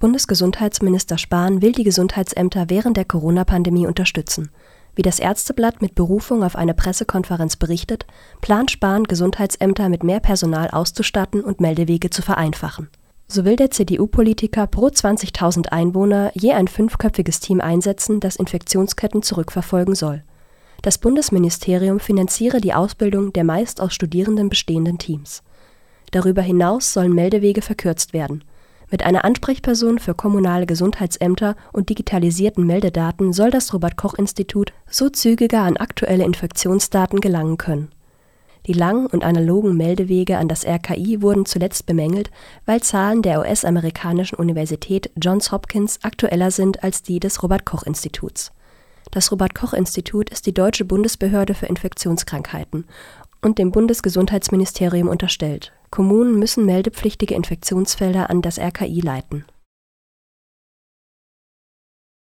Bundesgesundheitsminister Spahn will die Gesundheitsämter während der Corona-Pandemie unterstützen. Wie das Ärzteblatt mit Berufung auf eine Pressekonferenz berichtet, plant Spahn, Gesundheitsämter mit mehr Personal auszustatten und Meldewege zu vereinfachen. So will der CDU-Politiker pro 20.000 Einwohner je ein fünfköpfiges Team einsetzen, das Infektionsketten zurückverfolgen soll. Das Bundesministerium finanziere die Ausbildung der meist aus Studierenden bestehenden Teams. Darüber hinaus sollen Meldewege verkürzt werden. Mit einer Ansprechperson für kommunale Gesundheitsämter und digitalisierten Meldedaten soll das Robert Koch Institut so zügiger an aktuelle Infektionsdaten gelangen können. Die langen und analogen Meldewege an das RKI wurden zuletzt bemängelt, weil Zahlen der US-amerikanischen Universität Johns Hopkins aktueller sind als die des Robert Koch Instituts das Robert Koch Institut ist die deutsche Bundesbehörde für Infektionskrankheiten und dem Bundesgesundheitsministerium unterstellt. Kommunen müssen meldepflichtige Infektionsfelder an das RKI leiten